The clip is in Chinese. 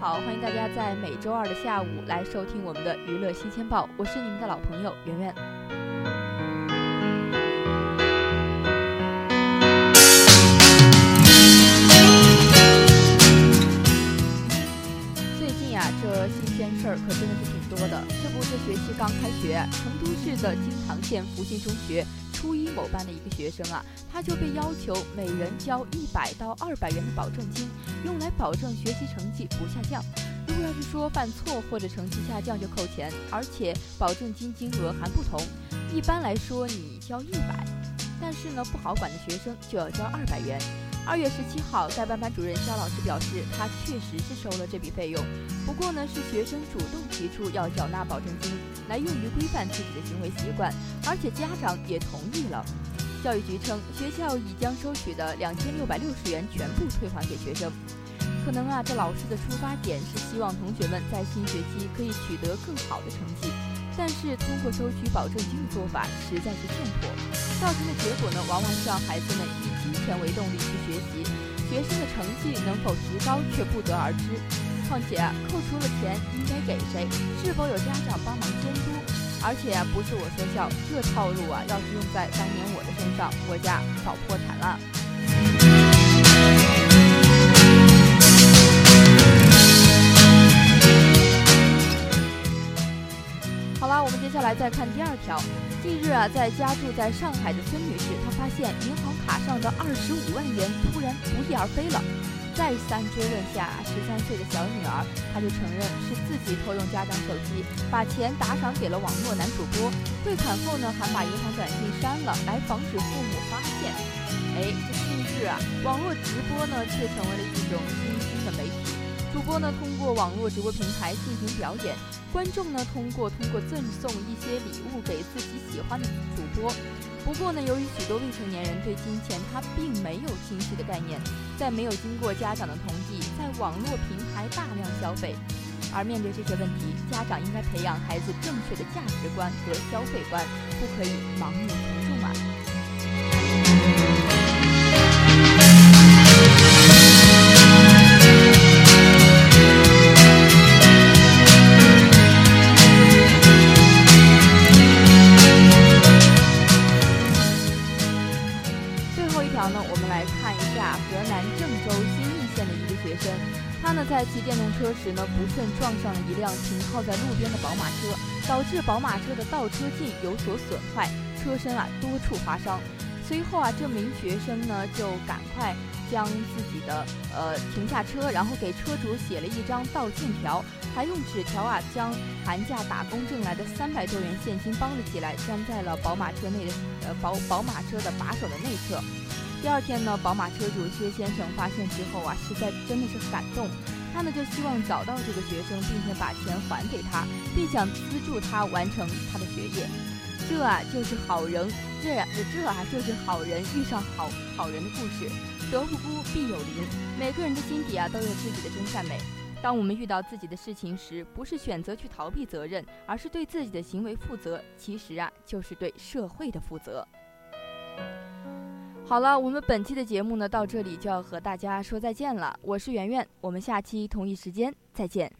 好，欢迎大家在每周二的下午来收听我们的娱乐新鲜报，我是你们的老朋友圆圆。刚开学，成都市的金堂县福星中学。初一某班的一个学生啊，他就被要求每人交一百到二百元的保证金，用来保证学习成绩不下降。如果要是说犯错或者成绩下降就扣钱，而且保证金金额还不同。一般来说你交一百，但是呢不好管的学生就要交二百元。二月十七号，该班班主任肖老师表示，他确实是收了这笔费用，不过呢，是学生主动提出要缴纳保证金，来用于规范自己的行为习惯，而且家长也同意了。教育局称，学校已将收取的两千六百六十元全部退还给学生。可能啊，这老师的出发点是希望同学们在新学期可以取得更好的成绩。但是通过收取保证金的做法实在是欠妥，造成的结果呢，往往是让孩子们以金钱为动力去学习，学生的成绩能否提高却不得而知。况且啊，扣除了钱应该给谁？是否有家长帮忙监督？而且啊，不是我说笑，这套路啊，要是用在当年我的身上，我家早破产了。接下来再看第二条。近日啊，在家住在上海的孙女士，她发现银行卡上的二十五万元突然不翼而飞了。再三追问下，十三岁的小女儿，她就承认是自己偷用家长手机，把钱打赏给了网络男主播。汇款后呢，还把银行短信删了，来防止父母发现。哎，这近日啊，网络直播呢，却成为了一种新兴的媒体。主播呢，通过网络直播平台进行表演。观众呢，通过通过赠送一些礼物给自己喜欢的主播。不过呢，由于许多未成年人对金钱他并没有清晰的概念，在没有经过家长的同意，在网络平台大量消费。而面对这些问题，家长应该培养孩子正确的价值观和消费观，不可以盲目从众啊。河南郑州新密县的一个学生，他呢在骑电动车时呢，不慎撞上了一辆停靠在路边的宝马车，导致宝马车的倒车镜有所损坏，车身啊多处划伤。随后啊，这名学生呢就赶快将自己的呃停下车，然后给车主写了一张道歉条，还用纸条啊将寒假打工挣来的三百多元现金包了起来，粘在了宝马车内的呃宝宝马车的把手的内侧。第二天呢，宝马车主薛先生发现之后啊，实在真的是感动。他呢就希望找到这个学生，并且把钱还给他，并想资助他完成他的学业。这啊就是好人，这呀这啊就是好人遇上好好人的故事。德不孤，必有邻。每个人的心底啊都有自己的真善美。当我们遇到自己的事情时，不是选择去逃避责任，而是对自己的行为负责。其实啊，就是对社会的负责。好了，我们本期的节目呢，到这里就要和大家说再见了。我是圆圆，我们下期同一时间再见。